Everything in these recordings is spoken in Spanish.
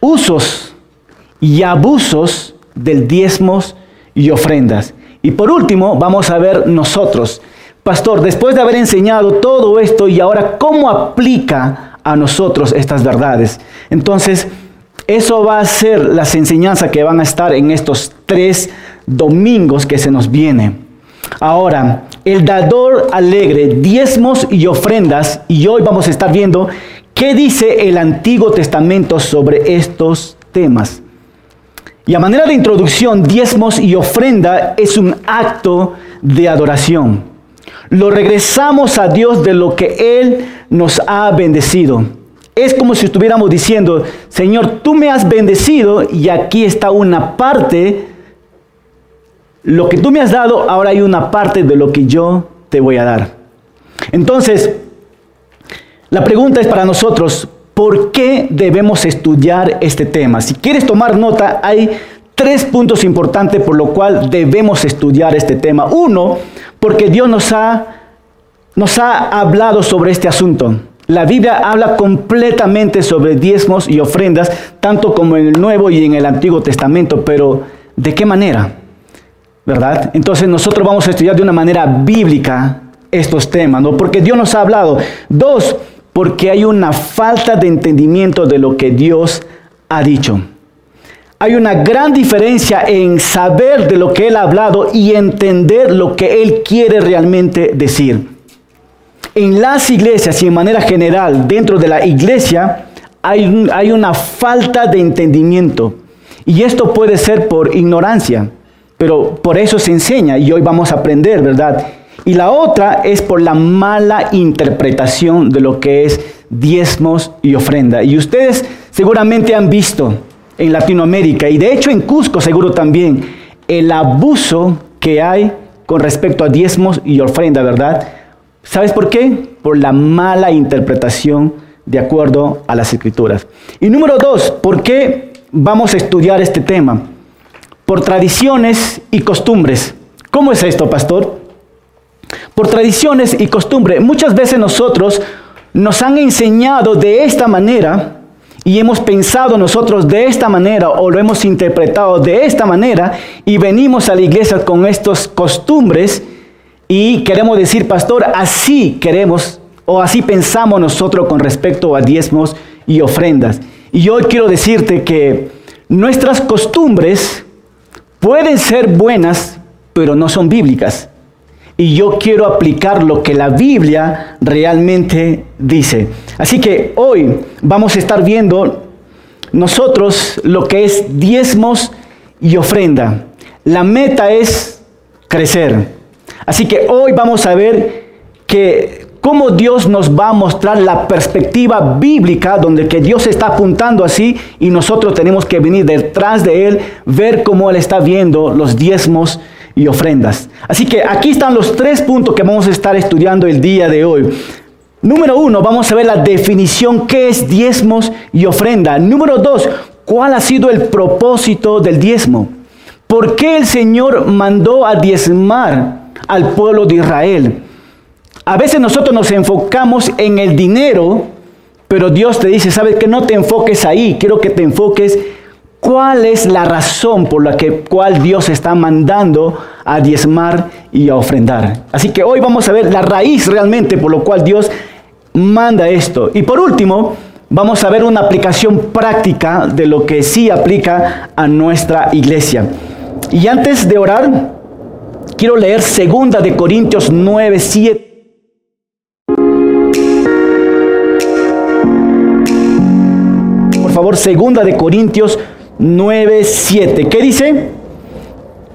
usos y abusos del diezmos y ofrendas. Y por último, vamos a ver nosotros, pastor, después de haber enseñado todo esto y ahora cómo aplica a nosotros estas verdades. Entonces, eso va a ser las enseñanzas que van a estar en estos tres domingos que se nos vienen. Ahora, el dador alegre, diezmos y ofrendas, y hoy vamos a estar viendo qué dice el Antiguo Testamento sobre estos temas. Y a manera de introducción, diezmos y ofrenda es un acto de adoración. Lo regresamos a Dios de lo que Él nos ha bendecido. Es como si estuviéramos diciendo, Señor, tú me has bendecido y aquí está una parte lo que tú me has dado, ahora hay una parte de lo que yo te voy a dar. Entonces, la pregunta es para nosotros, ¿por qué debemos estudiar este tema? Si quieres tomar nota, hay tres puntos importantes por lo cual debemos estudiar este tema. Uno, porque Dios nos ha, nos ha hablado sobre este asunto. La Biblia habla completamente sobre diezmos y ofrendas, tanto como en el Nuevo y en el Antiguo Testamento, pero ¿de qué manera? ¿verdad? Entonces nosotros vamos a estudiar de una manera bíblica estos temas, ¿no? Porque Dios nos ha hablado. Dos, porque hay una falta de entendimiento de lo que Dios ha dicho. Hay una gran diferencia en saber de lo que Él ha hablado y entender lo que Él quiere realmente decir. En las iglesias y en manera general, dentro de la iglesia, hay, hay una falta de entendimiento. Y esto puede ser por ignorancia. Pero por eso se enseña y hoy vamos a aprender, ¿verdad? Y la otra es por la mala interpretación de lo que es diezmos y ofrenda. Y ustedes seguramente han visto en Latinoamérica y de hecho en Cusco seguro también el abuso que hay con respecto a diezmos y ofrenda, ¿verdad? ¿Sabes por qué? Por la mala interpretación de acuerdo a las escrituras. Y número dos, ¿por qué vamos a estudiar este tema? por tradiciones y costumbres. ¿Cómo es esto, pastor? Por tradiciones y costumbres. Muchas veces nosotros nos han enseñado de esta manera y hemos pensado nosotros de esta manera o lo hemos interpretado de esta manera y venimos a la iglesia con estas costumbres y queremos decir, pastor, así queremos o así pensamos nosotros con respecto a diezmos y ofrendas. Y hoy quiero decirte que nuestras costumbres pueden ser buenas, pero no son bíblicas. Y yo quiero aplicar lo que la Biblia realmente dice. Así que hoy vamos a estar viendo nosotros lo que es diezmos y ofrenda. La meta es crecer. Así que hoy vamos a ver que cómo Dios nos va a mostrar la perspectiva bíblica donde que Dios está apuntando así y nosotros tenemos que venir detrás de Él, ver cómo Él está viendo los diezmos y ofrendas. Así que aquí están los tres puntos que vamos a estar estudiando el día de hoy. Número uno, vamos a ver la definición, qué es diezmos y ofrenda. Número dos, cuál ha sido el propósito del diezmo. ¿Por qué el Señor mandó a diezmar al pueblo de Israel? A veces nosotros nos enfocamos en el dinero, pero Dios te dice, sabes que no te enfoques ahí, quiero que te enfoques cuál es la razón por la que cual Dios está mandando a diezmar y a ofrendar. Así que hoy vamos a ver la raíz realmente por lo cual Dios manda esto. Y por último, vamos a ver una aplicación práctica de lo que sí aplica a nuestra iglesia. Y antes de orar, quiero leer segunda de Corintios 9, 7 favor, segunda de Corintios 9, 7. ¿Qué dice?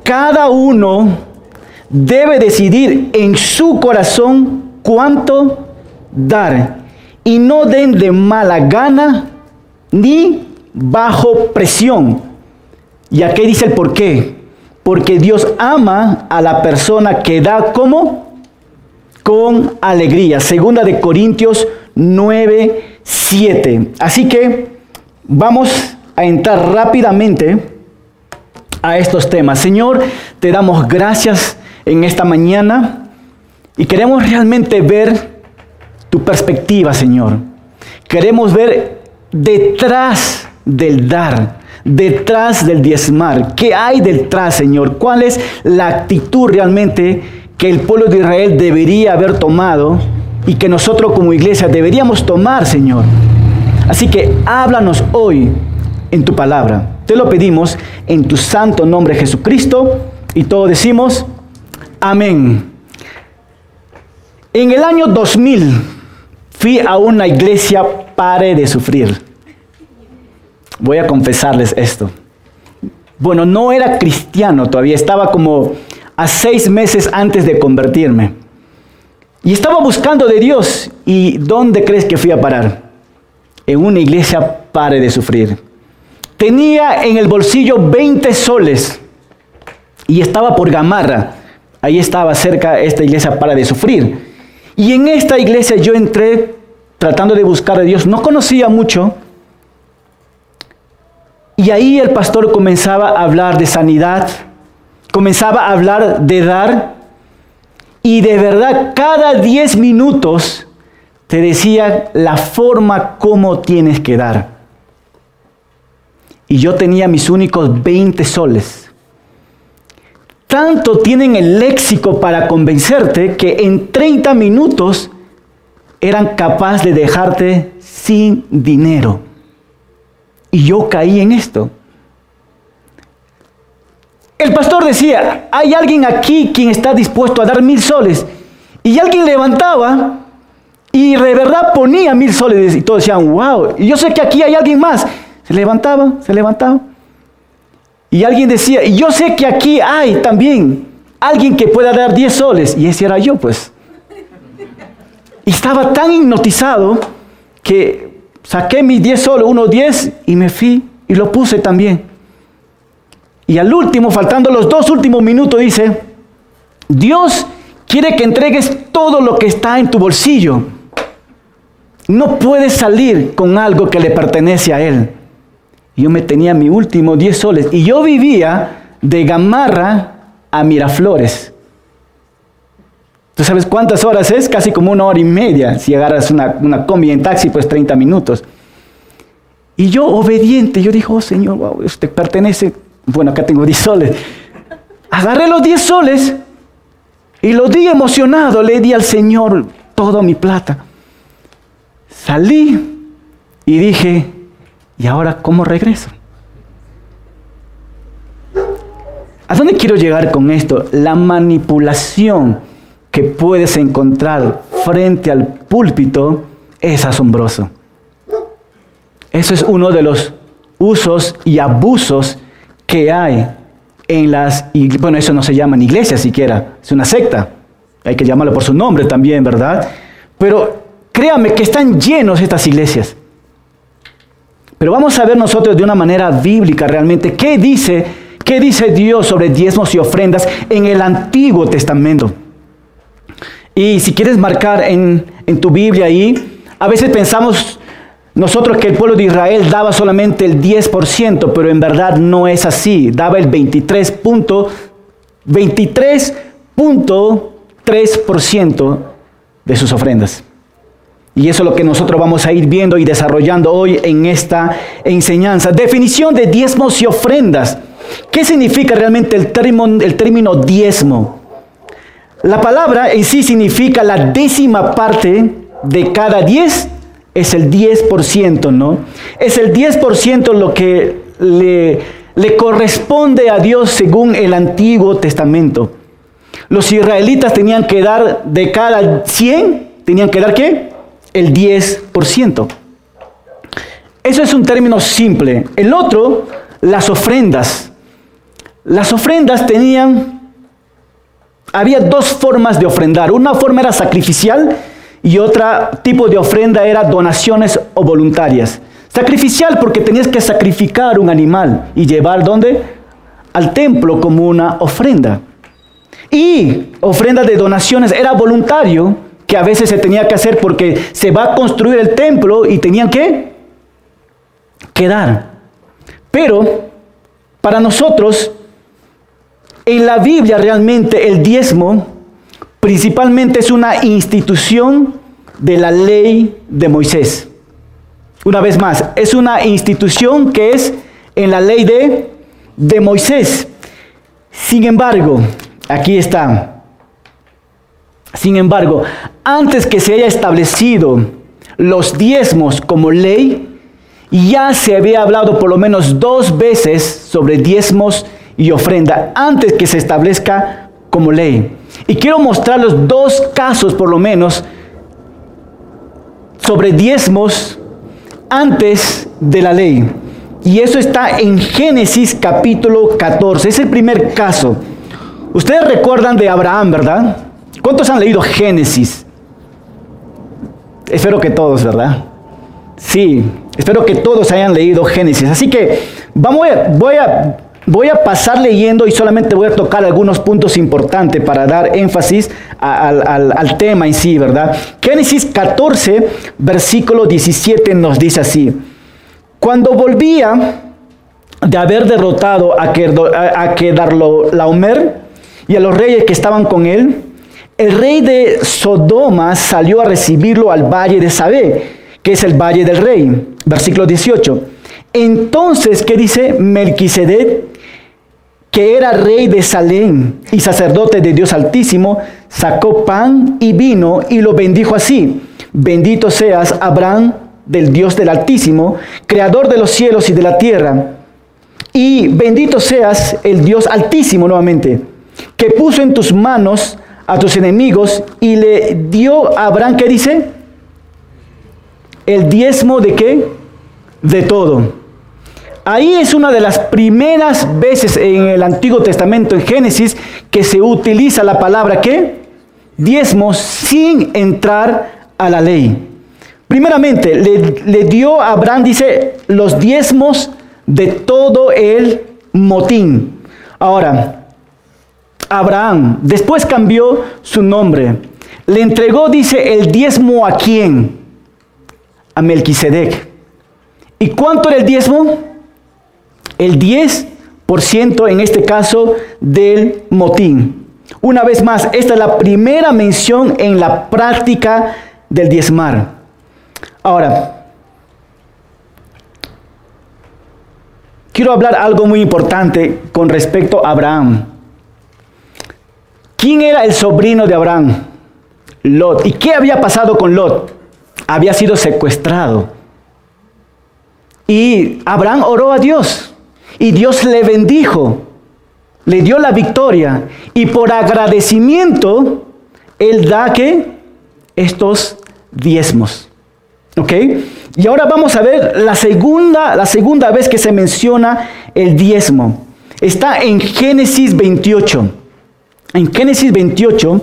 Cada uno debe decidir en su corazón cuánto dar y no den de mala gana ni bajo presión. ¿Y aquí dice el por qué? Porque Dios ama a la persona que da como con alegría. Segunda de Corintios 9, 7. Así que Vamos a entrar rápidamente a estos temas. Señor, te damos gracias en esta mañana y queremos realmente ver tu perspectiva, Señor. Queremos ver detrás del dar, detrás del diezmar. ¿Qué hay detrás, Señor? ¿Cuál es la actitud realmente que el pueblo de Israel debería haber tomado y que nosotros como iglesia deberíamos tomar, Señor? Así que háblanos hoy en tu palabra. Te lo pedimos en tu santo nombre Jesucristo y todos decimos, amén. En el año 2000 fui a una iglesia pare de sufrir. Voy a confesarles esto. Bueno, no era cristiano todavía, estaba como a seis meses antes de convertirme. Y estaba buscando de Dios. ¿Y dónde crees que fui a parar? En una iglesia pare de sufrir. Tenía en el bolsillo 20 soles y estaba por Gamarra. Ahí estaba cerca esta iglesia para de sufrir. Y en esta iglesia yo entré tratando de buscar a Dios. No conocía mucho. Y ahí el pastor comenzaba a hablar de sanidad, comenzaba a hablar de dar. Y de verdad, cada 10 minutos te decía la forma como tienes que dar. Y yo tenía mis únicos 20 soles tanto tienen el léxico para convencerte que en 30 minutos eran capaces de dejarte sin dinero. Y yo caí en esto. El pastor decía, hay alguien aquí quien está dispuesto a dar mil soles. Y alguien levantaba y de verdad ponía mil soles y todos decían, wow. Yo sé que aquí hay alguien más. Se levantaba, se levantaba. Y alguien decía, y yo sé que aquí hay también alguien que pueda dar 10 soles. Y ese era yo, pues. Y estaba tan hipnotizado que saqué mis 10 soles, uno 10, y me fui y lo puse también. Y al último, faltando los dos últimos minutos, dice, Dios quiere que entregues todo lo que está en tu bolsillo. No puedes salir con algo que le pertenece a Él yo me tenía mi último 10 soles y yo vivía de Gamarra a Miraflores. ¿Tú sabes cuántas horas es? Casi como una hora y media. Si agarras una, una combi en taxi, pues 30 minutos. Y yo, obediente, yo dije, oh Señor, wow, usted pertenece. Bueno, acá tengo 10 soles. Agarré los 10 soles y lo di emocionado. Le di al Señor toda mi plata. Salí y dije, ¿Y ahora cómo regreso? ¿A dónde quiero llegar con esto? La manipulación que puedes encontrar frente al púlpito es asombroso. Eso es uno de los usos y abusos que hay en las bueno, eso no se llama en iglesia siquiera, es una secta. Hay que llamarlo por su nombre también, ¿verdad? Pero créame que están llenos estas iglesias. Pero vamos a ver nosotros de una manera bíblica realmente qué dice, qué dice Dios sobre diezmos y ofrendas en el Antiguo Testamento. Y si quieres marcar en, tu Biblia ahí, a veces pensamos nosotros que el pueblo de Israel daba solamente el 10%, pero en verdad no es así. Daba el 23.3% de sus ofrendas. Y eso es lo que nosotros vamos a ir viendo y desarrollando hoy en esta enseñanza. Definición de diezmos y ofrendas. ¿Qué significa realmente el término, el término diezmo? La palabra en sí significa la décima parte de cada diez, es el 10%, ¿no? Es el 10% lo que le, corresponde a Dios según el Antiguo Testamento. Los israelitas tenían que dar de cada 100, tenían que dar qué? El 10%. Eso es un término simple. El otro, las ofrendas. Las ofrendas tenían, había dos formas de ofrendar. Una forma era sacrificial y otra tipo de ofrenda era donaciones o voluntarias. Sacrificial porque tenías que sacrificar un animal y llevar ¿dónde? Al templo como una ofrenda. Y ofrenda de donaciones era voluntario que a veces se tenía que hacer porque se va a construir el templo y tenían que quedar. Pero para nosotros, en la Biblia realmente el diezmo principalmente es una institución de la ley de Moisés. Una vez más, es una institución que es en la ley de, de Moisés. Sin embargo, aquí está. Sin embargo, antes que se haya establecido los diezmos como ley, ya se había hablado por lo menos dos veces sobre diezmos y ofrenda antes que se establezca como ley. Y quiero mostrarles dos casos por lo menos sobre diezmos antes de la ley. Y eso está en Génesis capítulo 14. Es el primer caso. Ustedes recuerdan de Abraham, ¿verdad? ¿Cuántos han leído Génesis? Espero que todos, ¿verdad? Sí, espero que todos hayan leído Génesis. Así que vamos voy a Voy a pasar leyendo y solamente voy a tocar algunos puntos importantes para dar énfasis al, tema en sí, ¿verdad? Génesis 14, versículo 17 nos dice así. Cuando volvía de haber derrotado a, Laomer y a los reyes que estaban con él, el rey de Sodoma salió a recibirlo al valle de Sabé, que es el valle del rey. Versículo 18. Entonces, ¿qué dice? Melquisedec que era rey de Salem y sacerdote de Dios Altísimo, sacó pan y vino y lo bendijo así. Bendito seas, Abraham, del Dios del Altísimo, creador de los cielos y de la tierra. Y bendito seas el Dios Altísimo nuevamente, que puso en tus manos a tus enemigos y le dio a Abraham, ¿qué dice? El diezmo de qué? De todo. Ahí es una de las primeras veces en el Antiguo Testamento, en Génesis, que se utiliza la palabra ¿qué? Diezmos sin entrar a la ley. Primeramente, le, dio a Abraham, dice, los diezmos de todo el motín. Ahora, Abraham después cambió su nombre. Le entregó, dice, el diezmo a quién? A Melquisedec. ¿Y cuánto era el diezmo? el 10% en este caso del motín. Una vez más, esta es la primera mención en la práctica del diezmar. Ahora, quiero hablar algo muy importante con respecto a Abraham. ¿Quién era el sobrino de Abraham? Lot. ¿Y qué había pasado con Lot? Había sido secuestrado. Y Abraham oró a Dios. Y Dios le bendijo, le dio la victoria. Y por agradecimiento, Él da que estos diezmos. ¿Ok? Y ahora vamos a ver la segunda, la segunda vez que se menciona el diezmo. Está en Génesis 28. En Génesis 28,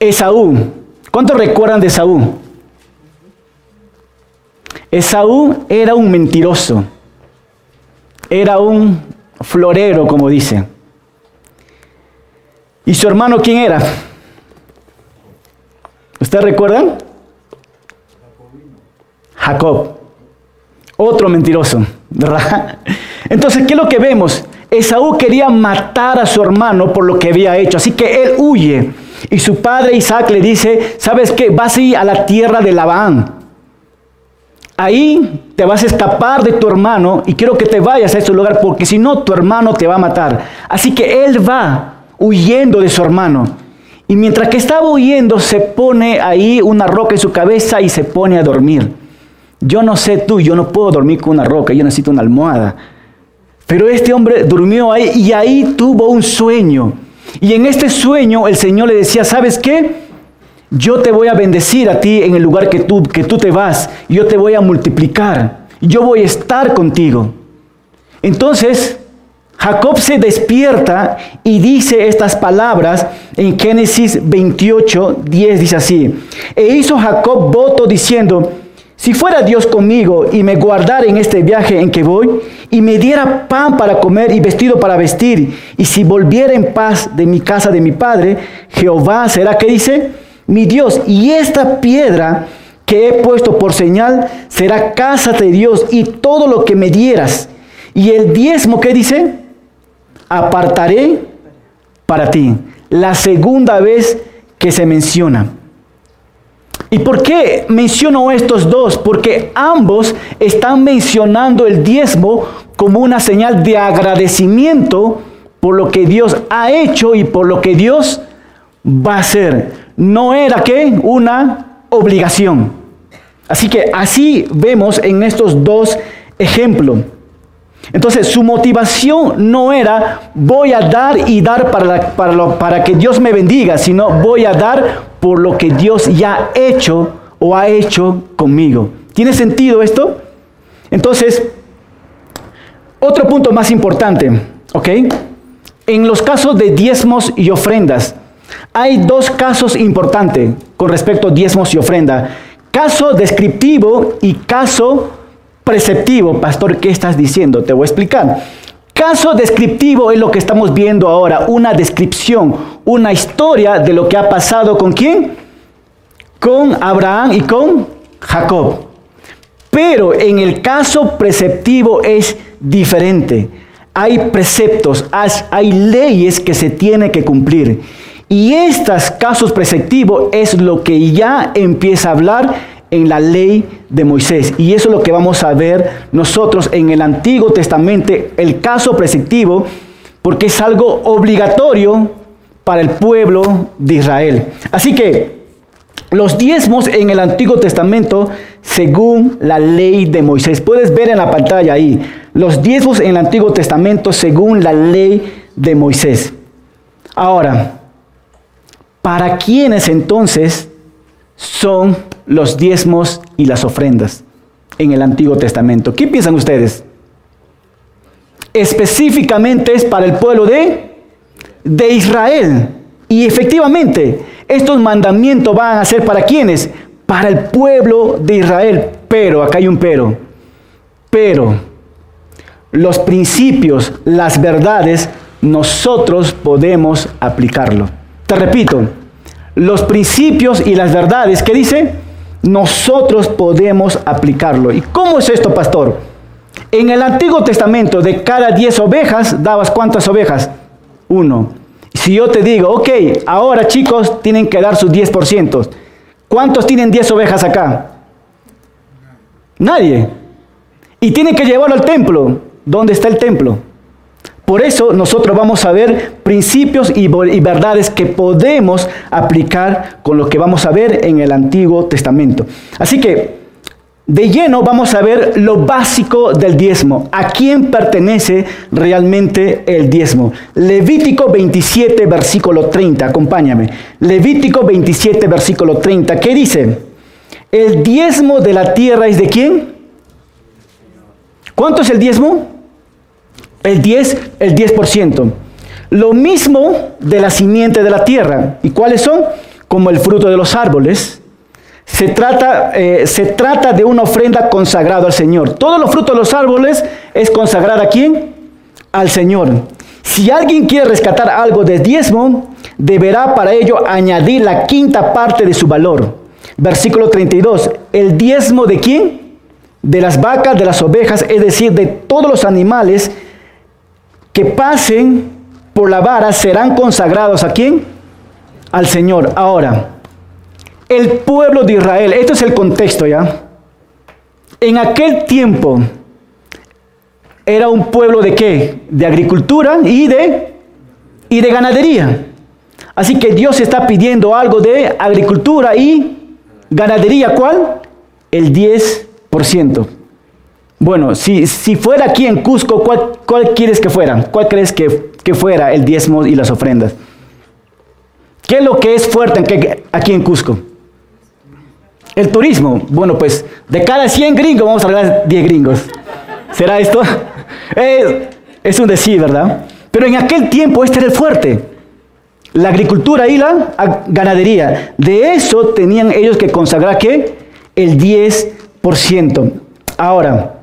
Esaú. ¿Cuántos recuerdan de Esaú? Esaú era un mentiroso era un florero, como dice. ¿Y su hermano quién era? ¿Ustedes recuerdan? Jacob. Otro mentiroso, ¿verdad? Entonces, ¿qué es lo que vemos? Esaú quería matar a su hermano por lo que había hecho, así que él huye. Y su padre Isaac le dice, ¿sabes qué? Vas a ir a la tierra de Labán. Ahí te vas a escapar de tu hermano y quiero que te vayas a ese lugar porque si no tu hermano te va a matar. Así que él va huyendo de su hermano. Y mientras que estaba huyendo se pone ahí una roca en su cabeza y se pone a dormir. Yo no sé tú, yo no puedo dormir con una roca, yo necesito una almohada. Pero este hombre durmió ahí y ahí tuvo un sueño. Y en este sueño el Señor le decía, ¿sabes qué? yo te voy a bendecir a ti en el lugar que tú, que tú te vas, yo te voy a multiplicar, yo voy a estar contigo. Entonces, Jacob se despierta y dice estas palabras en Génesis 28, 10, dice así, e hizo Jacob voto diciendo, si fuera Dios conmigo y me guardara en este viaje en que voy, y me diera pan para comer y vestido para vestir, y si volviera en paz de mi casa de mi padre, Jehová será, ¿qué dice? mi Dios, y esta piedra que he puesto por señal será casa de Dios y todo lo que me dieras. Y el diezmo, ¿qué dice? Apartaré para ti. La segunda vez que se menciona. ¿Y por qué menciono estos dos? Porque ambos están mencionando el diezmo como una señal de agradecimiento por lo que Dios ha hecho y por lo que Dios va a hacer. No era que una obligación. Así que así vemos en estos dos ejemplos. Entonces su motivación no era voy a dar y dar para, para, para que Dios me bendiga, sino voy a dar por lo que Dios ya ha hecho o ha hecho conmigo. ¿Tiene sentido esto? Entonces, otro punto más importante, ¿ok? En los casos de diezmos y ofrendas, hay dos casos importantes con respecto a diezmos y ofrenda. Caso descriptivo y caso preceptivo. Pastor, ¿qué estás diciendo? Te voy a explicar. Caso descriptivo es lo que estamos viendo ahora, una descripción, una historia de lo que ha pasado con quién? Con Abraham y con Jacob. Pero en el caso preceptivo es diferente. Hay preceptos, hay leyes que se tienen que cumplir. Y estos casos preceptivos es lo que ya empieza a hablar en la ley de Moisés. Y eso es lo que vamos a ver nosotros en el Antiguo Testamento, el caso preceptivo, porque es algo obligatorio para el pueblo de Israel. Así que los diezmos en el Antiguo Testamento, según la ley de Moisés. Puedes ver en la pantalla ahí, los diezmos en el Antiguo Testamento, según la ley de Moisés. Ahora, ¿para quiénes entonces son los diezmos y las ofrendas en el Antiguo Testamento. ¿Qué piensan ustedes? Específicamente es para el pueblo de, de Israel. Y efectivamente, estos mandamientos van a ser para quienes? Para el pueblo de Israel. Pero, acá hay un pero. Pero, los principios, las verdades, nosotros podemos aplicarlo. Te repito, los principios y las verdades, ¿qué dice? Nosotros podemos aplicarlo. ¿Y cómo es esto, pastor? En el Antiguo Testamento, de cada 10 ovejas, dabas cuántas ovejas? Uno. Si yo te digo, ok, ahora chicos, tienen que dar sus 10%. ¿Cuántos tienen 10 ovejas acá? Nadie. Y tienen que llevarlo al templo. ¿Dónde está el templo? Por eso nosotros vamos a ver principios y, verdades que podemos aplicar con lo que vamos a ver en el Antiguo Testamento. Así que de lleno vamos a ver lo básico del diezmo. ¿A quién pertenece realmente el diezmo? Levítico 27, versículo 30. Acompáñame. Levítico 27, versículo 30. ¿Qué dice? El diezmo de la tierra es de quién? ¿Cuánto es el diezmo? El 10, el 10%. Lo mismo de la simiente de la tierra. ¿Y cuáles son? Como el fruto de los árboles. Se trata, eh, se trata de una ofrenda consagrada al Señor. Todos los frutos de los árboles es consagrar a quién? Al Señor. Si alguien quiere rescatar algo de diezmo, deberá para ello añadir la quinta parte de su valor. Versículo 32. ¿El diezmo de quién? De las vacas, de las ovejas, es decir, de todos los animales que pasen por la vara serán consagrados a quién? Al Señor. Ahora, el pueblo de Israel, esto es el contexto ya. En aquel tiempo era un pueblo de qué? De agricultura y de y de ganadería. Así que Dios está pidiendo algo de agricultura y ganadería, ¿cuál? El 10%. Bueno, si, si fuera aquí en Cusco, ¿cuál, quieres que fuera? ¿Cuál crees que, fuera el diezmo y las ofrendas? ¿Qué es lo que es fuerte aquí en Cusco? El turismo. Bueno, pues de cada 100 gringos vamos a hablar 10 gringos. ¿Será esto? Es, un decir, ¿verdad? Pero en aquel tiempo este era fuerte. La agricultura y la ganadería. De eso tenían ellos que consagrar ¿qué? El 10%. Ahora,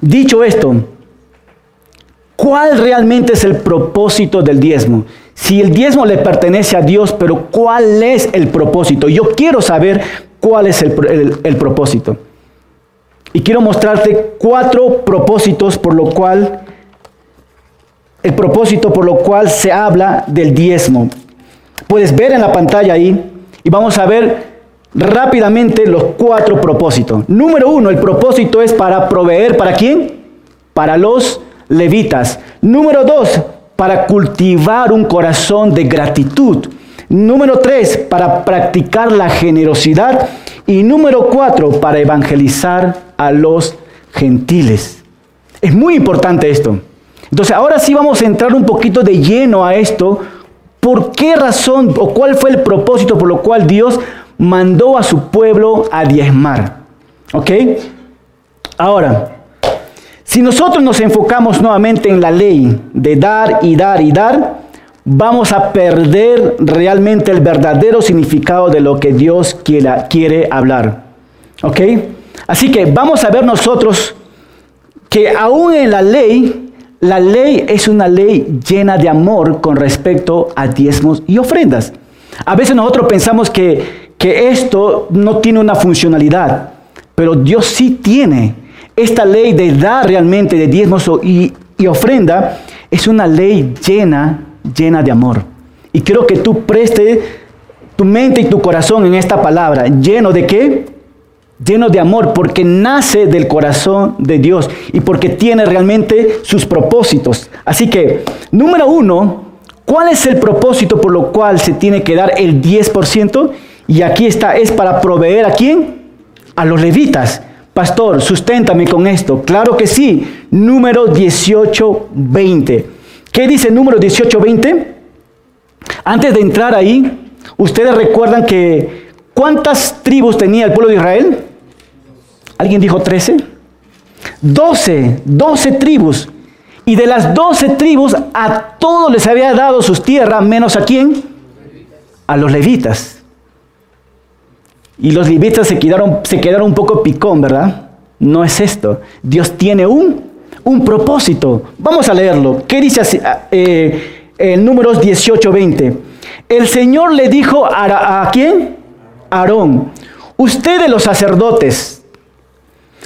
Dicho esto, ¿cuál realmente es el propósito del diezmo? Si el diezmo le pertenece a Dios, pero ¿cuál es el propósito? Yo quiero saber cuál es el, propósito. Y quiero mostrarte cuatro propósitos por lo cual, el propósito por lo cual se habla del diezmo. Puedes ver en la pantalla ahí y vamos a ver rápidamente los cuatro propósitos. Número uno, el propósito es para proveer, ¿para quién? Para los levitas. Número dos, para cultivar un corazón de gratitud. Número tres, para practicar la generosidad. Y número cuatro, para evangelizar a los gentiles. Es muy importante esto. Entonces, ahora sí vamos a entrar un poquito de lleno a esto. ¿Por qué razón o cuál fue el propósito por lo cual Dios mandó a su pueblo a diezmar? ¿Ok? Ahora, si nosotros nos enfocamos nuevamente en la ley de dar y dar y dar, vamos a perder realmente el verdadero significado de lo que Dios quiera, quiere hablar. ¿Ok? Así que vamos a ver nosotros que aún en la ley, la ley es una ley llena de amor con respecto a diezmos y ofrendas. A veces nosotros pensamos que, que esto no tiene una funcionalidad, pero Dios sí tiene esta ley de dar realmente de diezmos y, ofrenda es una ley llena, llena de amor. Y quiero que tú prestes tu mente y tu corazón en esta palabra. ¿Lleno de qué? Lleno de amor, porque nace del corazón de Dios y porque tiene realmente sus propósitos. Así que, número uno, ¿cuál es el propósito por lo cual se tiene que dar el 10%? Y aquí está, es para proveer a quién? A los levitas. Pastor, susténtame con esto. Claro que sí. Número 1820. ¿Qué dice número 1820? Antes de entrar ahí, ustedes recuerdan que ¿cuántas tribus tenía el pueblo de Israel? ¿Alguien dijo 13? 12, 12 tribus. Y de las 12 tribus a todos les había dado sus tierras, menos a quién? A los levitas. Y los levitas se quedaron, se quedaron un poco picón, ¿verdad? No es esto. Dios tiene un, un propósito. Vamos a leerlo. ¿Qué dice así, eh, en números 18, 20? El Señor le dijo a, a quién? Aarón, ustedes los sacerdotes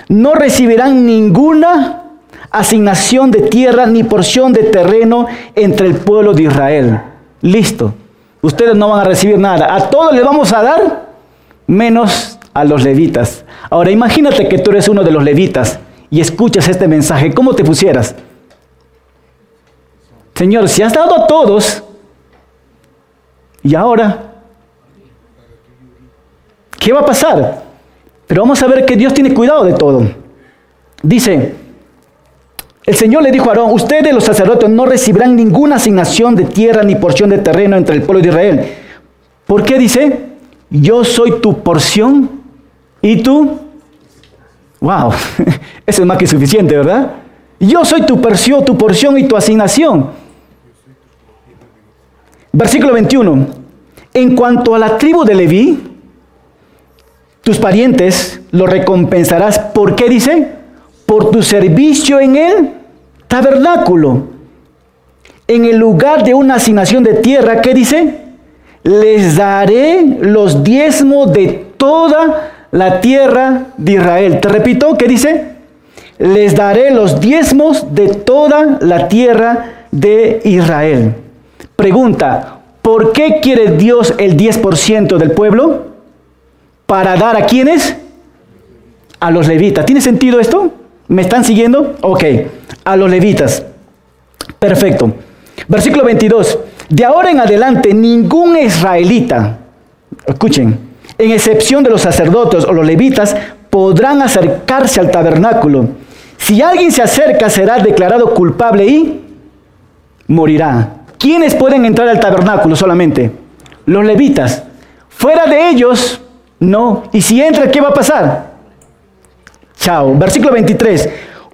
no recibirán ninguna asignación de tierra ni porción de terreno entre el pueblo de Israel. Listo. Ustedes no van a recibir nada. A todos les vamos a dar menos a los levitas. Ahora imagínate que tú eres uno de los levitas y escuchas este mensaje, ¿cómo te pusieras? Señor, si has dado a todos, ¿y ahora? ¿Qué va a pasar? Pero vamos a ver que Dios tiene cuidado de todo. Dice, el Señor le dijo a Aarón, ustedes los sacerdotes no recibirán ninguna asignación de tierra ni porción de terreno entre el pueblo de Israel. ¿Por qué dice? Yo soy tu porción y tú, wow, eso es más que suficiente, ¿verdad? Yo soy tu porción, tu porción y tu asignación. Versículo 21. En cuanto a la tribu de Leví, tus parientes lo recompensarás. ¿Por qué dice? Por tu servicio en el tabernáculo. En el lugar de una asignación de tierra, ¿qué dice? Les daré los diezmos de toda la tierra de Israel. Te repito, ¿qué dice? Les daré los diezmos de toda la tierra de Israel. Pregunta, ¿por qué quiere Dios el 10% del pueblo? ¿Para dar a quiénes? A los levitas. ¿Tiene sentido esto? ¿Me están siguiendo? Ok, a los levitas. Perfecto. Versículo 22. De ahora en adelante, ningún israelita, escuchen, en excepción de los sacerdotes o los levitas, podrán acercarse al tabernáculo. Si alguien se acerca, será declarado culpable y morirá. ¿Quiénes pueden entrar al tabernáculo solamente? Los levitas. Fuera de ellos, no. Y si entra, ¿qué va a pasar? Chao. Versículo 23.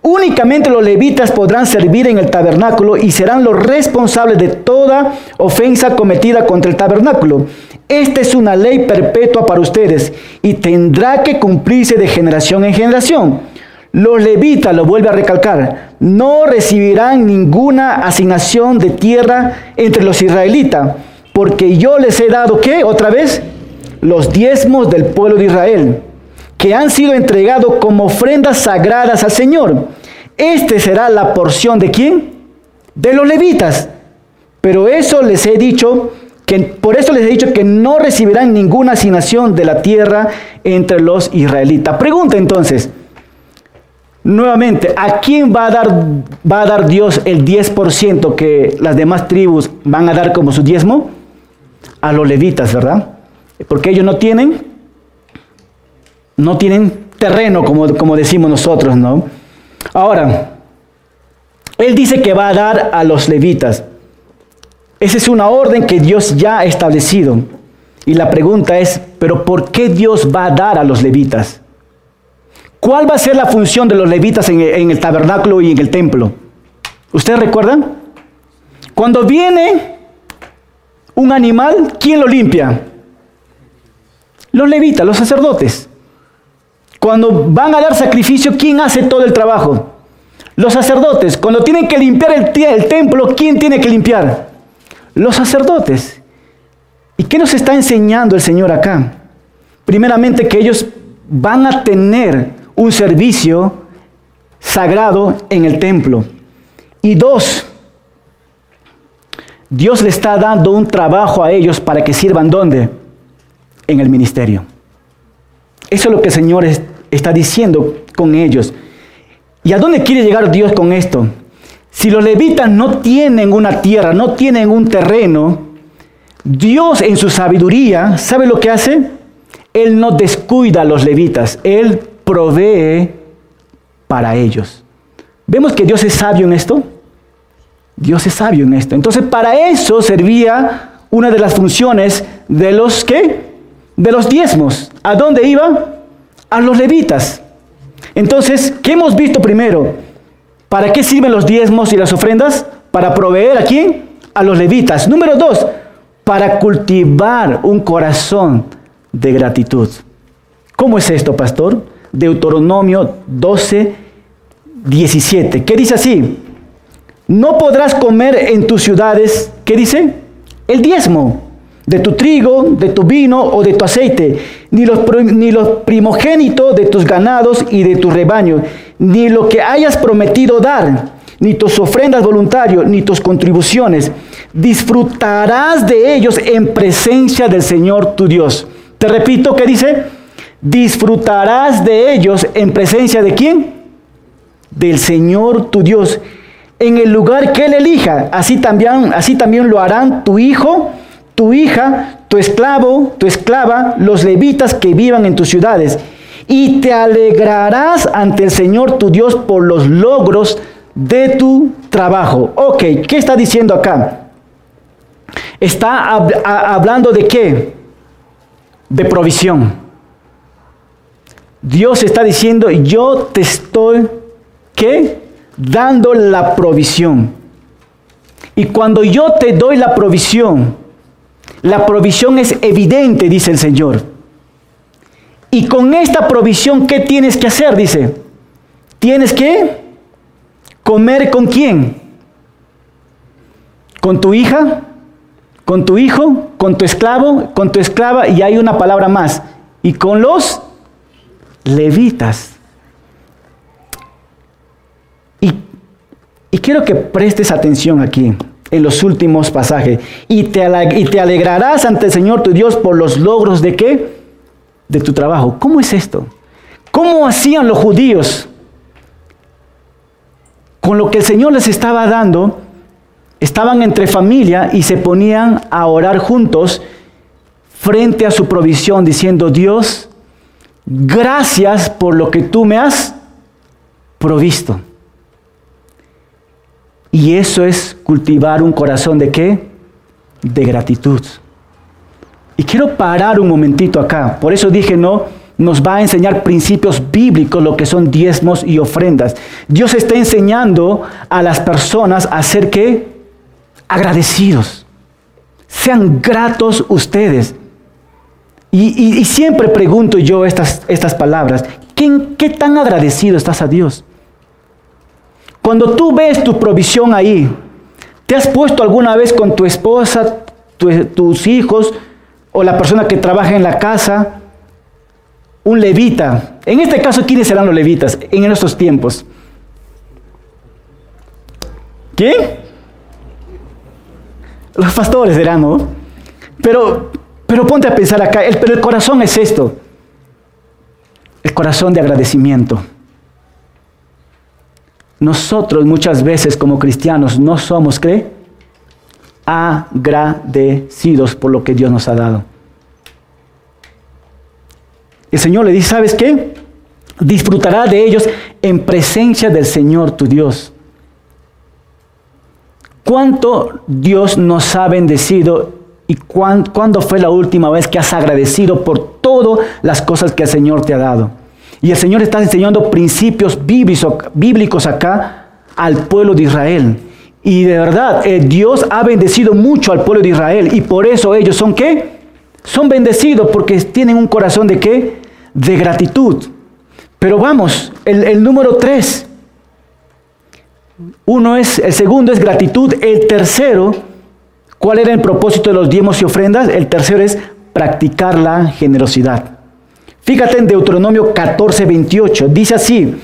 Únicamente los levitas podrán servir en el tabernáculo y serán los responsables de toda ofensa cometida contra el tabernáculo. Esta es una ley perpetua para ustedes y tendrá que cumplirse de generación en generación. Los levitas, lo vuelve a recalcar, no recibirán ninguna asignación de tierra entre los israelitas, porque yo les he dado, ¿qué? Otra vez, los diezmos del pueblo de Israel que han sido entregados como ofrendas sagradas al Señor. Este será la porción de quién? De los levitas. Pero eso les he dicho que por eso les he dicho que no recibirán ninguna asignación de la tierra entre los israelitas. Pregunta entonces, nuevamente, ¿a quién va a dar, va a dar Dios el 10% que las demás tribus van a dar como su diezmo? A los levitas, ¿verdad? Porque ellos no tienen, no tienen terreno, como, como decimos nosotros, ¿no? Ahora, Él dice que va a dar a los levitas. Esa es una orden que Dios ya ha establecido. Y la pregunta es, ¿pero por qué Dios va a dar a los levitas? ¿Cuál va a ser la función de los levitas en, en el tabernáculo y en el templo? ¿Ustedes recuerdan? Cuando viene un animal, ¿quién lo limpia? Los levitas, los sacerdotes. Cuando van a dar sacrificio, ¿quién hace todo el trabajo? Los sacerdotes. Cuando tienen que limpiar el, templo, ¿quién tiene que limpiar? los sacerdotes. ¿Y qué nos está enseñando el Señor acá? Primeramente que ellos van a tener un servicio sagrado en el templo. Y dos, Dios le está dando un trabajo a ellos para que sirvan ¿dónde? En el ministerio. Eso es lo que el Señor está diciendo con ellos. ¿Y a dónde quiere llegar Dios con esto? Si los levitas no tienen una tierra, no tienen un terreno, Dios en su sabiduría, ¿sabe lo que hace? Él no descuida a los levitas, Él provee para ellos. ¿Vemos que Dios es sabio en esto? Dios es sabio en esto. Entonces, para eso servía una de las funciones de los que de los diezmos. ¿A dónde iba? A los levitas. Entonces, ¿qué hemos visto primero? ¿Para qué sirven los diezmos y las ofrendas? Para proveer a quién? A los levitas. Número dos, para cultivar un corazón de gratitud. ¿Cómo es esto, pastor? Deuteronomio 12, 17. ¿Qué dice así? No podrás comer en tus ciudades, ¿qué dice? El diezmo de tu trigo, de tu vino o de tu aceite, ni los, ni los primogénitos de tus ganados y de tus rebaños, ni lo que hayas prometido dar, ni tus ofrendas voluntarias, ni tus contribuciones. Disfrutarás de ellos en presencia del Señor tu Dios. Te repito, ¿qué dice? Disfrutarás de ellos en presencia de quién? Del Señor tu Dios. En el lugar que Él elija, así también, así también lo harán tu hijo, tu hija, tu esclavo, tu esclava, los levitas que vivan en tus ciudades y te alegrarás ante el Señor tu Dios por los logros de tu trabajo. Ok, ¿qué está diciendo acá? Está hablando de qué? De provisión. Dios está diciendo, yo te estoy, ¿qué? Dando la provisión. Y cuando yo te doy la provisión, la provisión es evidente, dice el Señor. Y con esta provisión, ¿qué tienes que hacer? Dice, tienes que comer con quién? Con tu hija, con tu hijo, con tu esclavo, con tu esclava, y hay una palabra más, y con los levitas. Y, quiero que prestes atención aquí en los últimos pasajes. Y te, y te alegrarás ante el Señor tu Dios por los logros de qué? de tu trabajo. ¿Cómo es esto? ¿Cómo hacían los judíos? Con lo que el Señor les estaba dando, estaban entre familia y se ponían a orar juntos frente a su provisión, diciendo, Dios, gracias por lo que tú me has provisto. Y eso es cultivar un corazón de qué? De gratitud. Y quiero parar un momentito acá. Por eso dije, no, nos va a enseñar principios bíblicos, lo que son diezmos y ofrendas. Dios está enseñando a las personas a ser que agradecidos. Sean gratos ustedes. Y, siempre pregunto yo estas, estas palabras. ¿Qué, ¿Qué tan agradecido estás a Dios? Cuando tú ves tu provisión ahí, ¿te has puesto alguna vez con tu esposa, tus hijos, o la persona que trabaja en la casa, un levita. En este caso, ¿quiénes serán los levitas en estos tiempos? ¿Quién? Los pastores serán, ¿no? Pero, pero ponte a pensar acá, pero el corazón es esto, el corazón de agradecimiento. Nosotros muchas veces como cristianos no somos. Agradecidos por lo que Dios nos ha dado. El Señor le dice, ¿sabes qué? Disfrutará de ellos en presencia del Señor tu Dios. ¿Cuánto Dios nos ha bendecido y cuándo fue la última vez que has agradecido por todas las cosas que el Señor te ha dado? Y el Señor está enseñando principios bíblicos acá al pueblo de Israel. Y de verdad, eh, Dios ha bendecido mucho al pueblo de Israel. Y por eso ellos son qué? Son bendecidos porque tienen un corazón de qué? De gratitud. Pero vamos, el, el número tres. Uno es, el segundo es gratitud. El tercero, ¿cuál era el propósito de los diezmos y ofrendas? El tercero es practicar la generosidad. Fíjate en Deuteronomio 14, 28. Dice así,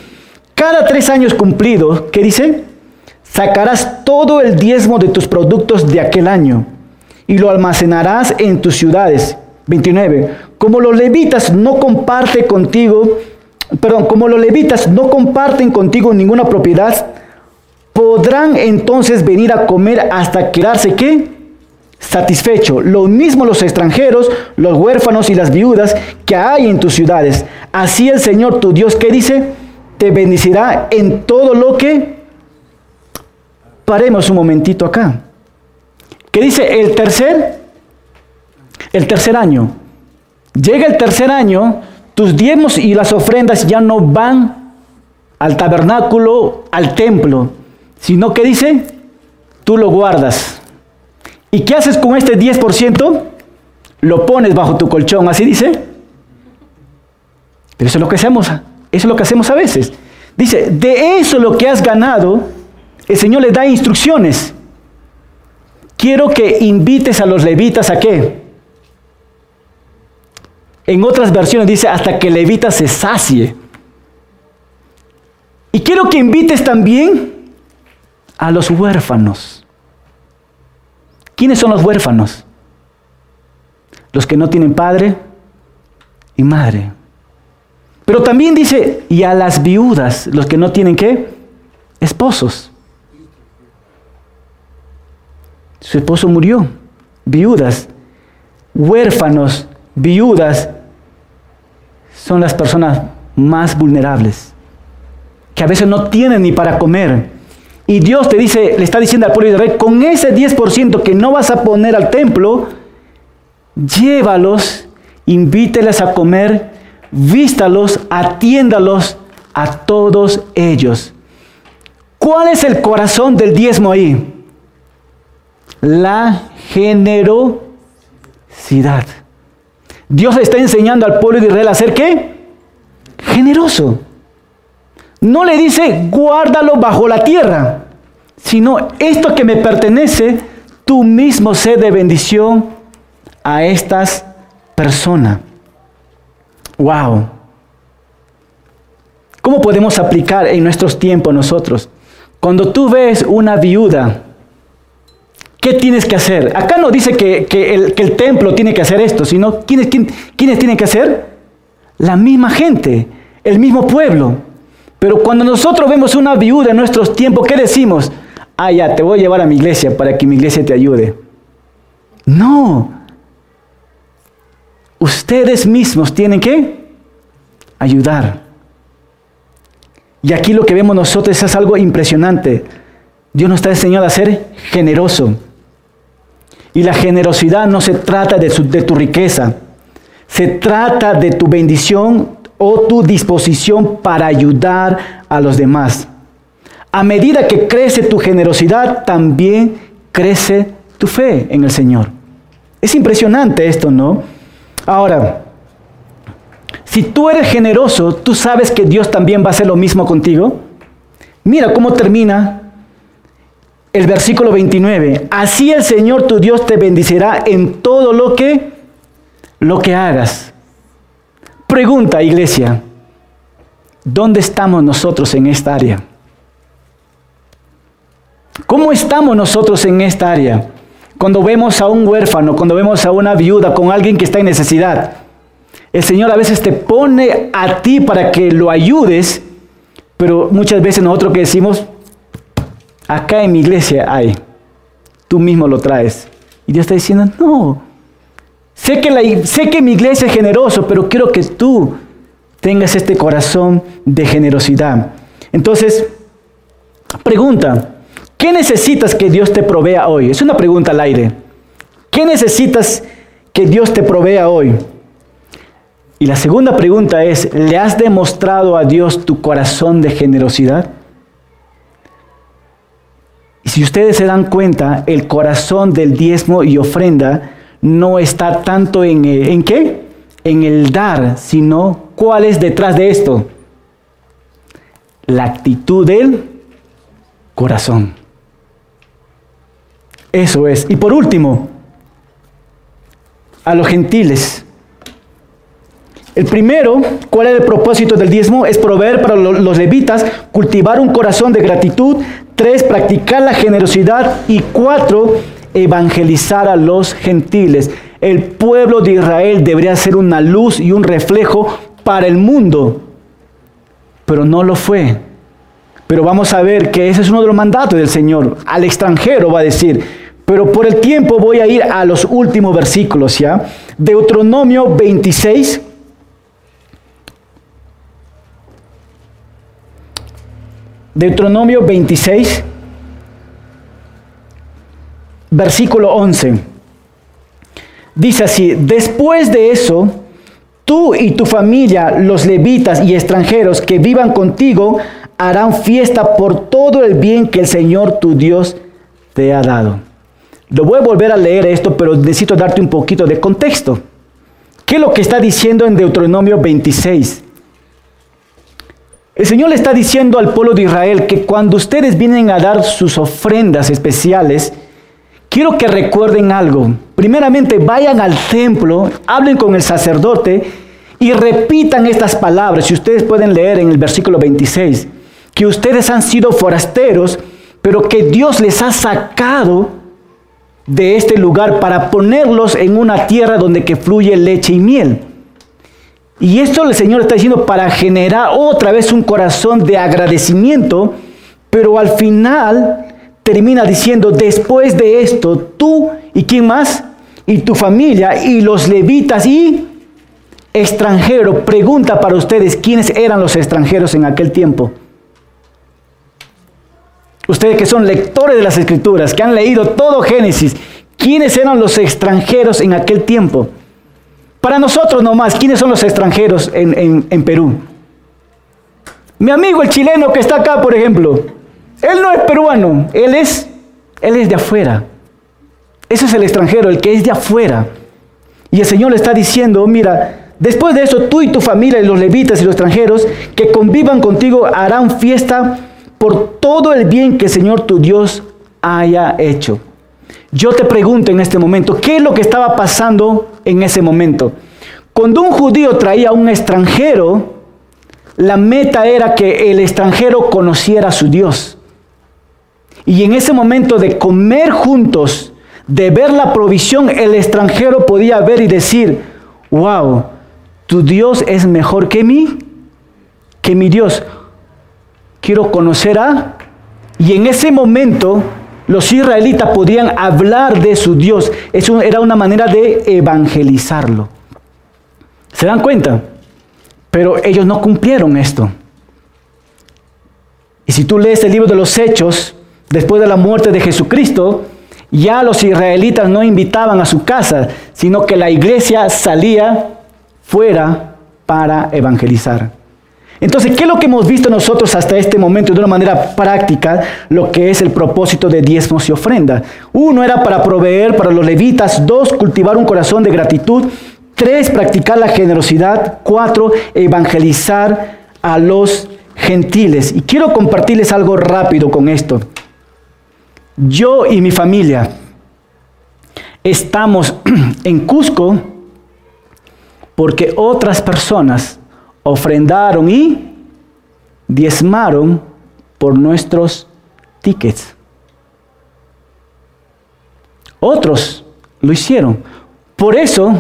cada tres años cumplidos, ¿qué dice? Sacarás todo el diezmo de tus productos de aquel año y lo almacenarás en tus ciudades. 29. Como los levitas no comparte contigo, perdón, como los levitas no comparten contigo ninguna propiedad, podrán entonces venir a comer hasta quedarse qué? Satisfecho. Lo mismo los extranjeros, los huérfanos y las viudas que hay en tus ciudades. Así el Señor tu Dios, que dice? Te bendecirá en todo lo que... Paremos un momentito acá. ¿Qué dice? El tercer, el tercer año. Llega el tercer año, tus diezmos y las ofrendas ya no van al tabernáculo, al templo, sino que dice, tú lo guardas ¿Y qué haces con este 10%? Lo pones bajo tu colchón, así dice. Pero eso es lo que hacemos, eso es lo que hacemos a veces. Dice, de eso lo que has ganado, el Señor le da instrucciones. Quiero que invites a los levitas a qué? En otras versiones dice hasta que el levita se sacie. Y quiero que invites también a los huérfanos. ¿Quiénes son los huérfanos? Los que no tienen padre y madre. Pero también dice, y a las viudas, los que no tienen qué? Esposos. Su esposo murió. Viudas, huérfanos, viudas, son las personas más vulnerables, que a veces no tienen ni para comer. Y Dios te dice, le está diciendo al pueblo de Israel, con ese 10% que no vas a poner al templo, llévalos, invíteles a comer, vístalos, atiéndalos a todos ellos. ¿Cuál es el corazón del diezmo ahí? La generosidad. Dios está enseñando al pueblo de Israel a ser qué? Generoso. No le dice, guárdalo bajo la tierra, sino esto que me pertenece, tú mismo sé de bendición a estas personas. Wow. ¿Cómo podemos aplicar en nuestros tiempos nosotros? Cuando tú ves una viuda, ¿qué tienes que hacer? Acá no dice que, el, templo tiene que hacer esto, sino ¿quiénes, ¿quiénes tienen que hacer? La misma gente, el mismo pueblo. Pero cuando nosotros vemos una viuda en nuestros tiempos, ¿qué decimos? Ah, ya, te voy a llevar a mi iglesia para que mi iglesia te ayude. No. Ustedes mismos tienen que ayudar. Y aquí lo que vemos nosotros es algo impresionante. Dios nos está enseñando a ser generoso. Y la generosidad no se trata de, de tu riqueza, se trata de tu bendición o tu disposición para ayudar a los demás. A medida que crece tu generosidad, también crece tu fe en el Señor. Es impresionante esto, ¿no? Ahora, si tú eres generoso, tú sabes que Dios también va a hacer lo mismo contigo. Mira cómo termina el versículo 29. Así el Señor tu Dios te bendecirá en todo lo que lo que hagas. Pregunta, iglesia, ¿dónde estamos nosotros en esta área? ¿Cómo estamos nosotros en esta área? cuando vemos a un huérfano, cuando vemos a una viuda, con alguien que está en necesidad, el Señor a veces te pone a ti para que lo ayudes, pero muchas veces nosotros que decimos, acá en mi iglesia hay, tú mismo lo traes. Y Dios está diciendo, no, sé que, sé que mi iglesia es generoso, pero quiero que tú tengas este corazón de generosidad. Entonces, pregunta, ¿qué necesitas que Dios te provea hoy? Es una pregunta al aire. ¿Qué necesitas que Dios te provea hoy? Y la segunda pregunta es, ¿le has demostrado a Dios tu corazón de generosidad? Y si ustedes se dan cuenta, el corazón del diezmo y ofrenda no está tanto en, ¿en qué? En el dar, sino cuál es detrás de esto. La actitud del corazón. Eso es. Y por último, a los gentiles. El primero, ¿cuál es el propósito del diezmo? Es proveer para los levitas, cultivar un corazón de gratitud. Tres, practicar la generosidad. Y cuatro, evangelizar a los gentiles. El pueblo de Israel debería ser una luz y un reflejo para el mundo, pero no lo fue. Pero vamos a ver que ese es uno de los mandatos del Señor. Al extranjero va a decir, pero por el tiempo voy a ir a los últimos versículos, ¿ya? Deuteronomio 26 Deuteronomio 26, versículo 11. Dice así, después de eso, tú y tu familia, los levitas y extranjeros que vivan contigo, harán fiesta por todo el bien que el Señor tu Dios te ha dado. Lo voy a volver a leer esto, pero necesito darte un poquito de contexto. ¿Qué es lo que está diciendo en Deuteronomio 26? El Señor le está diciendo al pueblo de Israel que cuando ustedes vienen a dar sus ofrendas especiales, quiero que recuerden algo. Primeramente, vayan al templo, hablen con el sacerdote y repitan estas palabras. Si ustedes pueden leer en el versículo 26, que ustedes han sido forasteros, pero que Dios les ha sacado de este lugar para ponerlos en una tierra donde que fluye leche y miel. Y esto el Señor está diciendo para generar otra vez un corazón de agradecimiento, pero al final termina diciendo, después de esto, tú y quién más, y tu familia, y los levitas y extranjeros, pregunta para ustedes quiénes eran los extranjeros en aquel tiempo. Ustedes que son lectores de las escrituras, que han leído todo Génesis, ¿quiénes eran los extranjeros en aquel tiempo? Para nosotros nomás, ¿quiénes son los extranjeros en, Perú? Mi amigo el chileno que está acá, por ejemplo, él no es peruano, él es, él es de afuera. Ese es el extranjero, el que es de afuera. Y el Señor le está diciendo, mira, después de eso tú y tu familia y los levitas y los extranjeros que convivan contigo harán fiesta por todo el bien que el Señor tu Dios haya hecho. Yo te pregunto en este momento, ¿qué es lo que estaba pasando en ese momento? Cuando un judío traía a un extranjero, la meta era que el extranjero conociera a su Dios. Y en ese momento de comer juntos, de ver la provisión, el extranjero podía ver y decir, wow, tu Dios es mejor que mí, que mi Dios. Quiero conocer a... Y en ese momento los israelitas podían hablar de su Dios. Eso era una manera de evangelizarlo. ¿Se dan cuenta? Pero ellos no cumplieron esto. Y si tú lees el libro de los Hechos, después de la muerte de Jesucristo, ya los israelitas no invitaban a su casa, sino que la iglesia salía fuera para evangelizar. Entonces, ¿qué es lo que hemos visto nosotros hasta este momento de una manera práctica? Lo que es el propósito de diezmos y ofrenda. Uno era para proveer para los levitas. Dos, cultivar un corazón de gratitud. Tres, practicar la generosidad. Cuatro, evangelizar a los gentiles. Y quiero compartirles algo rápido con esto. Yo y mi familia estamos en Cusco porque otras personas ofrendaron y diezmaron por nuestros tickets. Otros lo hicieron. Por eso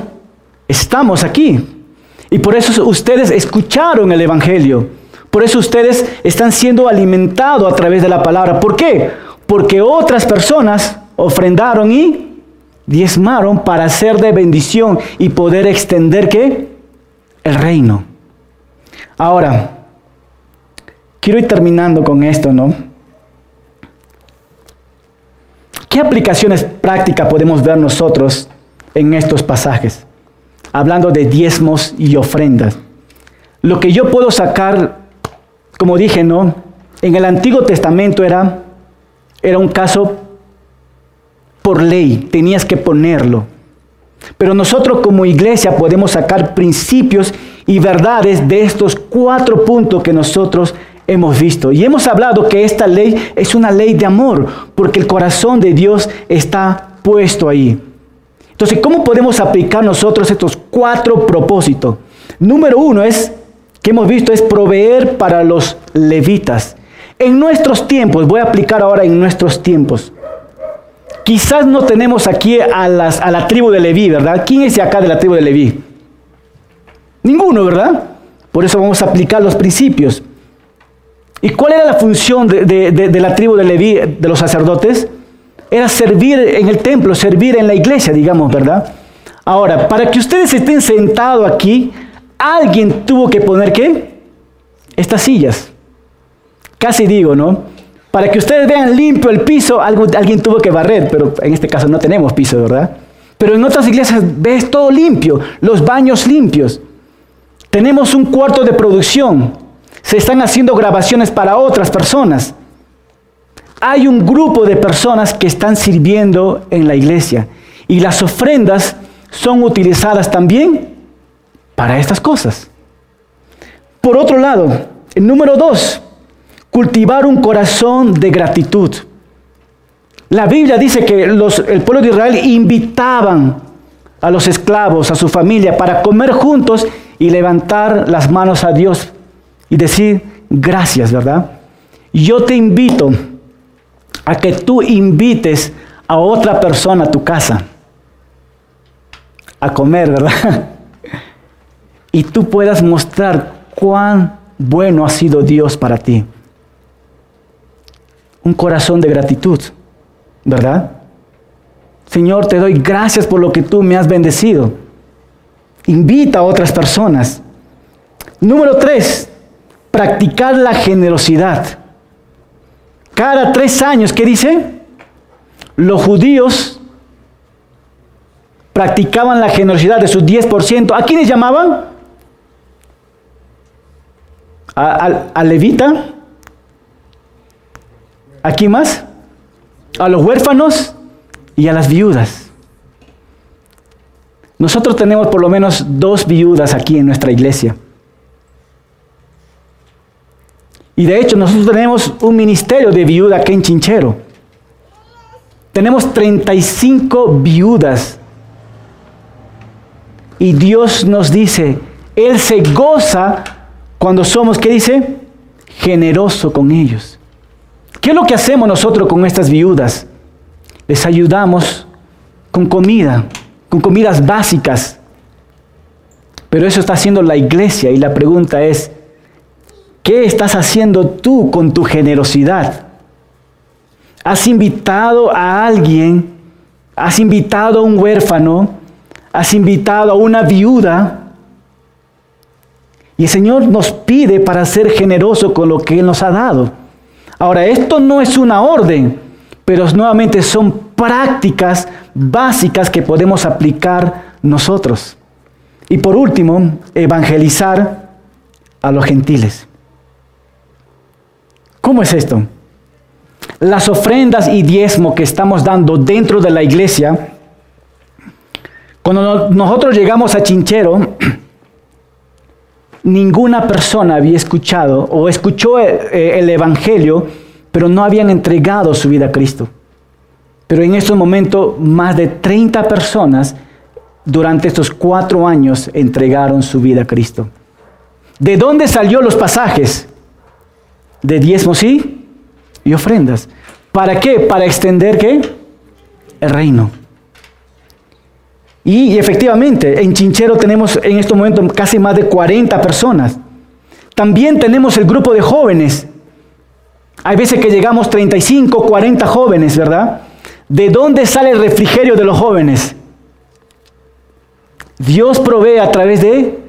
estamos aquí. Y por eso ustedes escucharon el Evangelio. Por eso ustedes están siendo alimentados a través de la palabra. ¿Por qué? Porque otras personas ofrendaron y diezmaron para ser de bendición y poder extender qué? El reino. Ahora, quiero ir terminando con esto, ¿no? ¿Qué aplicaciones prácticas podemos ver nosotros en estos pasajes? Hablando de diezmos y ofrendas. Lo que yo puedo sacar, como dije, ¿no? En el Antiguo Testamento era, era un caso por ley, tenías que ponerlo. Pero nosotros como iglesia podemos sacar principios y verdades de estos cuatro puntos que nosotros hemos visto. Y hemos hablado que esta ley es una ley de amor, porque el corazón de Dios está puesto ahí. Entonces, ¿cómo podemos aplicar nosotros estos cuatro propósitos? Número uno es, que hemos visto, es proveer para los levitas. En nuestros tiempos, voy a aplicar ahora en nuestros tiempos. Quizás no tenemos aquí a, las, a la tribu de Leví, ¿verdad? ¿Quién es de acá de la tribu de Leví? Ninguno, ¿verdad? Por eso vamos a aplicar los principios. ¿Y cuál era la función de, la tribu de Leví, de los sacerdotes? Era servir en el templo, servir en la iglesia, digamos, ¿verdad? Ahora, para que ustedes estén sentados aquí, alguien tuvo que poner qué? Estas sillas. Casi digo, ¿no? Para que ustedes vean limpio el piso, alguien tuvo que barrer, pero en este caso no tenemos piso, ¿verdad? Pero en otras iglesias ves todo limpio, los baños limpios. Tenemos un cuarto de producción. Se están haciendo grabaciones para otras personas. Hay un grupo de personas que están sirviendo en la iglesia. Y las ofrendas son utilizadas también para estas cosas. Por otro lado, el número dos, cultivar un corazón de gratitud. La Biblia dice que el pueblo de Israel invitaban a los esclavos, a su familia, para comer juntos y levantar las manos a Dios y decir gracias, ¿verdad? Yo te invito a que tú invites a otra persona a tu casa a comer, ¿verdad? Y tú puedas mostrar cuán bueno ha sido Dios para ti. Un corazón de gratitud, ¿verdad? Señor, te doy gracias por lo que tú me has bendecido. Invita a otras personas. Número tres, practicar la generosidad. Cada tres años, ¿qué dice? Los judíos practicaban la generosidad de sus 10%. ¿A quiénes llamaban? ¿A, levita? ¿A quién más? A los huérfanos y a las viudas. Nosotros tenemos por lo menos dos viudas aquí en nuestra iglesia. Y de hecho nosotros tenemos un ministerio de viuda aquí en Chinchero. Tenemos 35 viudas. Y Dios nos dice, Él se goza cuando somos, ¿qué dice? Generoso con ellos. ¿Qué es lo que hacemos nosotros con estas viudas? Les ayudamos con comida, con comidas básicas. Pero eso está haciendo la iglesia y la pregunta es, ¿qué estás haciendo tú con tu generosidad? ¿Has invitado a alguien? ¿Has invitado a un huérfano? ¿Has invitado a una viuda? Y el Señor nos pide para ser generoso con lo que Él nos ha dado. Ahora, esto no es una orden, pero nuevamente son prácticas básicas que podemos aplicar nosotros. Y por último, evangelizar a los gentiles. ¿Cómo es esto? Las ofrendas y diezmo que estamos dando dentro de la iglesia, cuando nosotros llegamos a Chinchero, ninguna persona había escuchado o escuchó eh, el Evangelio, pero no habían entregado su vida a Cristo. Pero en estos momentos, más de 30 personas durante estos cuatro años entregaron su vida a Cristo. ¿De dónde salió los pasajes? De diezmos y, y ofrendas. ¿Para qué? Para extender qué? El reino. Y, efectivamente, en Chinchero tenemos en estos momentos casi más de 40 personas. También tenemos el grupo de jóvenes. Hay veces que llegamos 35, 40 jóvenes, ¿verdad? ¿De dónde sale el refrigerio de los jóvenes? Dios provee a través de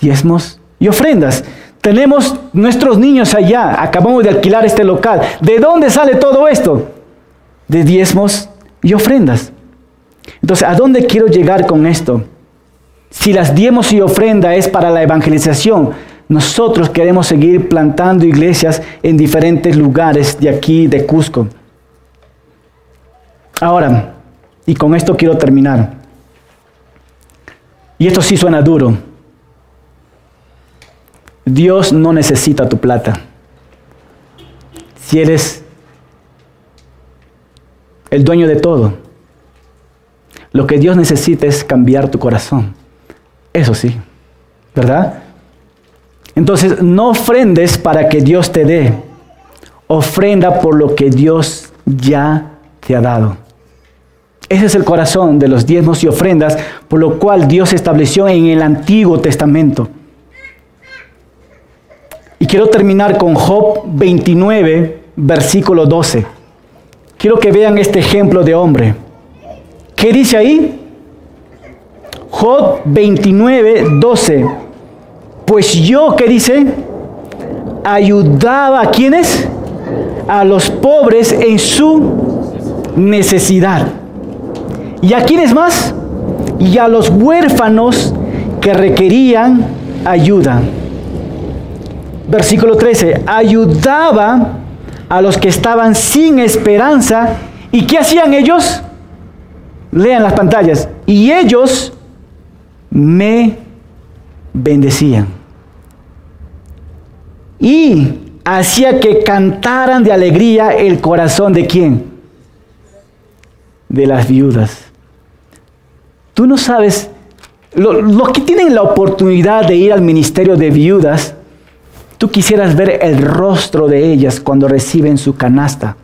diezmos y ofrendas. Tenemos nuestros niños allá, acabamos de alquilar este local. ¿De dónde sale todo esto? De diezmos y ofrendas. Entonces, ¿a dónde quiero llegar con esto? Si las diezmos y ofrenda es para la evangelización, nosotros queremos seguir plantando iglesias en diferentes lugares de aquí, de Cusco. Ahora, y con esto quiero terminar. Y esto sí suena duro. Dios no necesita tu plata. Si eres el dueño de todo, lo que Dios necesita es cambiar tu corazón. Eso sí, ¿verdad? Entonces, no ofrendes para que Dios te dé. Ofrenda por lo que Dios ya te ha dado. Ese es el corazón de los diezmos y ofrendas, por lo cual Dios estableció en el Antiguo Testamento. Y quiero terminar con Job 29, versículo 12. Quiero que vean este ejemplo de hombre. ¿Qué dice ahí? Job 29, 12. Pues yo, ¿qué dice? Ayudaba a quienes? A los pobres en su necesidad. ¿Y a quiénes más? Y a los huérfanos que requerían ayuda. Versículo 13. Ayudaba a los que estaban sin esperanza. ¿Y qué hacían ellos? Lean las pantallas. Y ellos me bendecían. Y hacía que cantaran de alegría el corazón de quién? De las viudas. Tú no sabes, los que tienen la oportunidad de ir al ministerio de viudas, tú quisieras ver el rostro de ellas cuando reciben su canasta.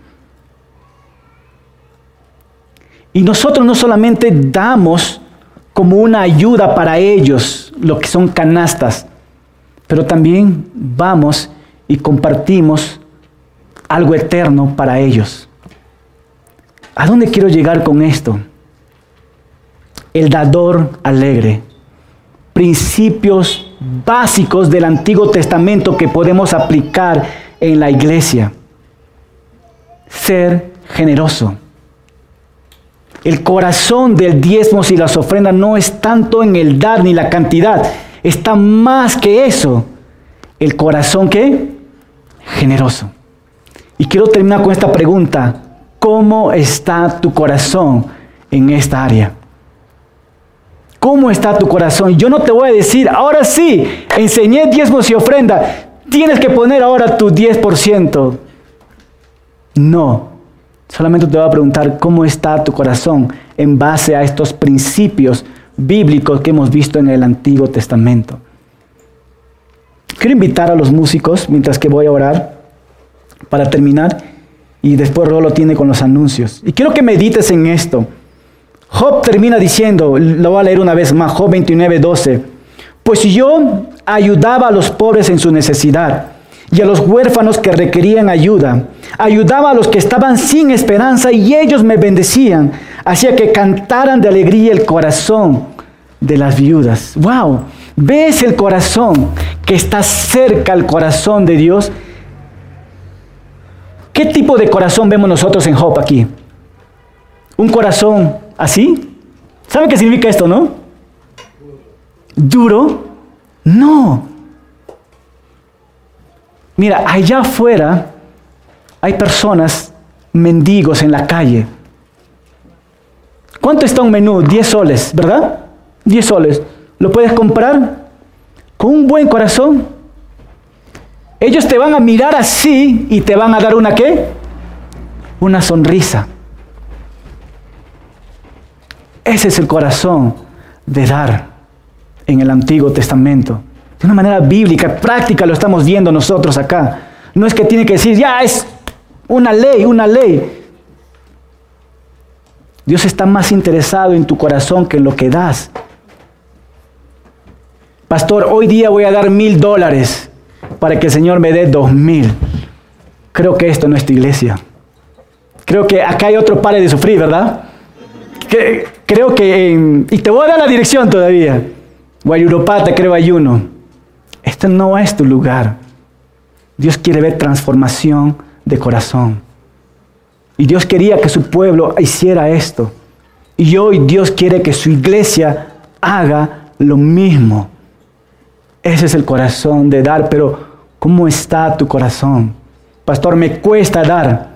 Y nosotros no solamente damos como una ayuda para ellos lo que son canastas, pero también vamos y compartimos algo eterno para ellos. ¿A dónde quiero llegar con esto? El dador alegre. Principios básicos del Antiguo Testamento que podemos aplicar en la iglesia. Ser generoso. El corazón del diezmos y las ofrendas no es tanto en el dar ni la cantidad, está más que eso. El corazón que generoso. Y quiero terminar con esta pregunta. ¿Cómo está tu corazón en esta área? ¿Cómo está tu corazón? Yo no te voy a decir, ahora sí, enseñé diezmos y ofrenda, tienes que poner ahora tu 10%. No, solamente te voy a preguntar cómo está tu corazón en base a estos principios bíblicos que hemos visto en el Antiguo Testamento. Quiero invitar a los músicos mientras que voy a orar para terminar y después Rolo tiene con los anuncios. Y quiero que medites en esto. Job termina diciendo, lo voy a leer una vez más, Job 29, 12. Pues yo ayudaba a los pobres en su necesidad y a los huérfanos que requerían ayuda. Ayudaba a los que estaban sin esperanza y ellos me bendecían. Hacía que cantaran de alegría el corazón de las viudas. ¡Wow! ¿Ves el corazón que está cerca al corazón de Dios? ¿Qué tipo de corazón vemos nosotros en Job aquí? Un corazón ¿Así? ¿Saben qué significa esto, no? ¿Duro? No. Mira, allá afuera hay personas, mendigos en la calle. ¿Cuánto está un menú? 10 soles, ¿verdad? 10 soles. ¿Lo puedes comprar con un buen corazón? Ellos te van a mirar así y te van a dar una qué? Una sonrisa. Ese es el corazón de dar en el Antiguo Testamento. De una manera bíblica, práctica lo estamos viendo nosotros acá. No es que tiene que decir, ya es una ley, una ley. Dios está más interesado en tu corazón que en lo que das. Pastor, hoy día voy a dar mil dólares para que el Señor me dé dos mil. Creo que esto no es tu iglesia. Creo que acá hay otro pare de sufrir, ¿verdad? Creo que, y te voy a dar la dirección todavía. Guayuropata, creo hay uno. Este no es tu lugar. Dios quiere ver transformación de corazón. Y Dios quería que su pueblo hiciera esto. Y hoy Dios quiere que su iglesia haga lo mismo. Ese es el corazón de dar, pero ¿cómo está tu corazón? Pastor, me cuesta dar.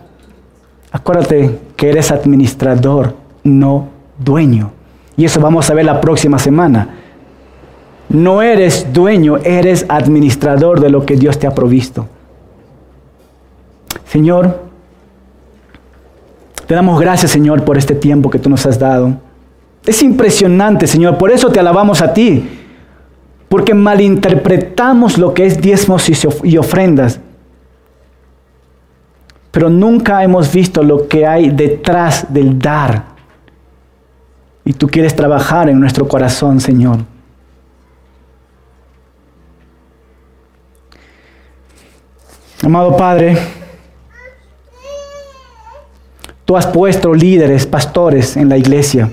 Acuérdate que eres administrador, no dueño. Y eso vamos a ver la próxima semana. No eres dueño, eres administrador de lo que Dios te ha provisto. Señor, te damos gracias, Señor, por este tiempo que tú nos has dado. Es impresionante, Señor, por eso te alabamos a ti porque malinterpretamos lo que es diezmos y ofrendas, pero nunca hemos visto lo que hay detrás del dar. Y tú quieres trabajar en nuestro corazón, Señor. Amado Padre, tú has puesto líderes, pastores en la iglesia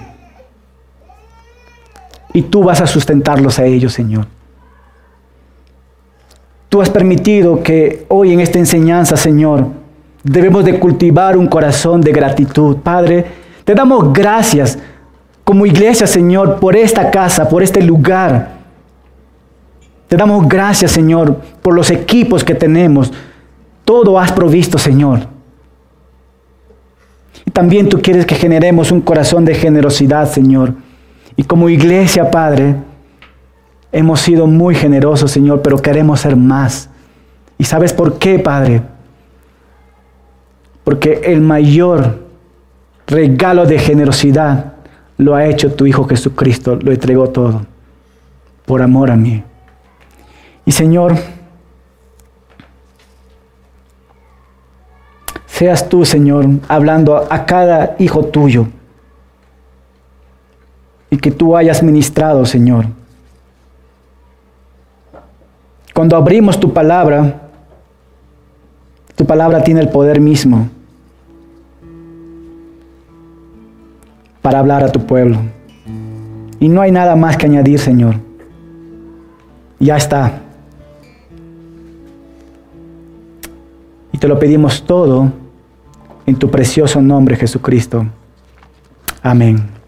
y tú vas a sustentarlos a ellos, Señor. Tú has permitido que hoy en esta enseñanza, Señor, debemos de cultivar un corazón de gratitud. Padre, te damos gracias como iglesia, Señor, por esta casa, por este lugar. Te damos gracias, Señor, por los equipos que tenemos. Todo has provisto, Señor. Y también tú quieres que generemos un corazón de generosidad, Señor y como iglesia, Padre, hemos sido muy generosos, Señor, pero queremos ser más. ¿Y sabes por qué, Padre? Porque el mayor regalo de generosidad lo ha hecho tu Hijo Jesucristo, lo entregó todo, por amor a mí. Y Señor, seas tú, Señor, hablando a cada hijo tuyo y que tú hayas ministrado, Señor. Cuando abrimos tu palabra, tu palabra tiene el poder mismo para hablar a tu pueblo. Y no hay nada más que añadir, Señor. Ya está. Y te lo pedimos todo en tu precioso nombre, Jesucristo. Amén.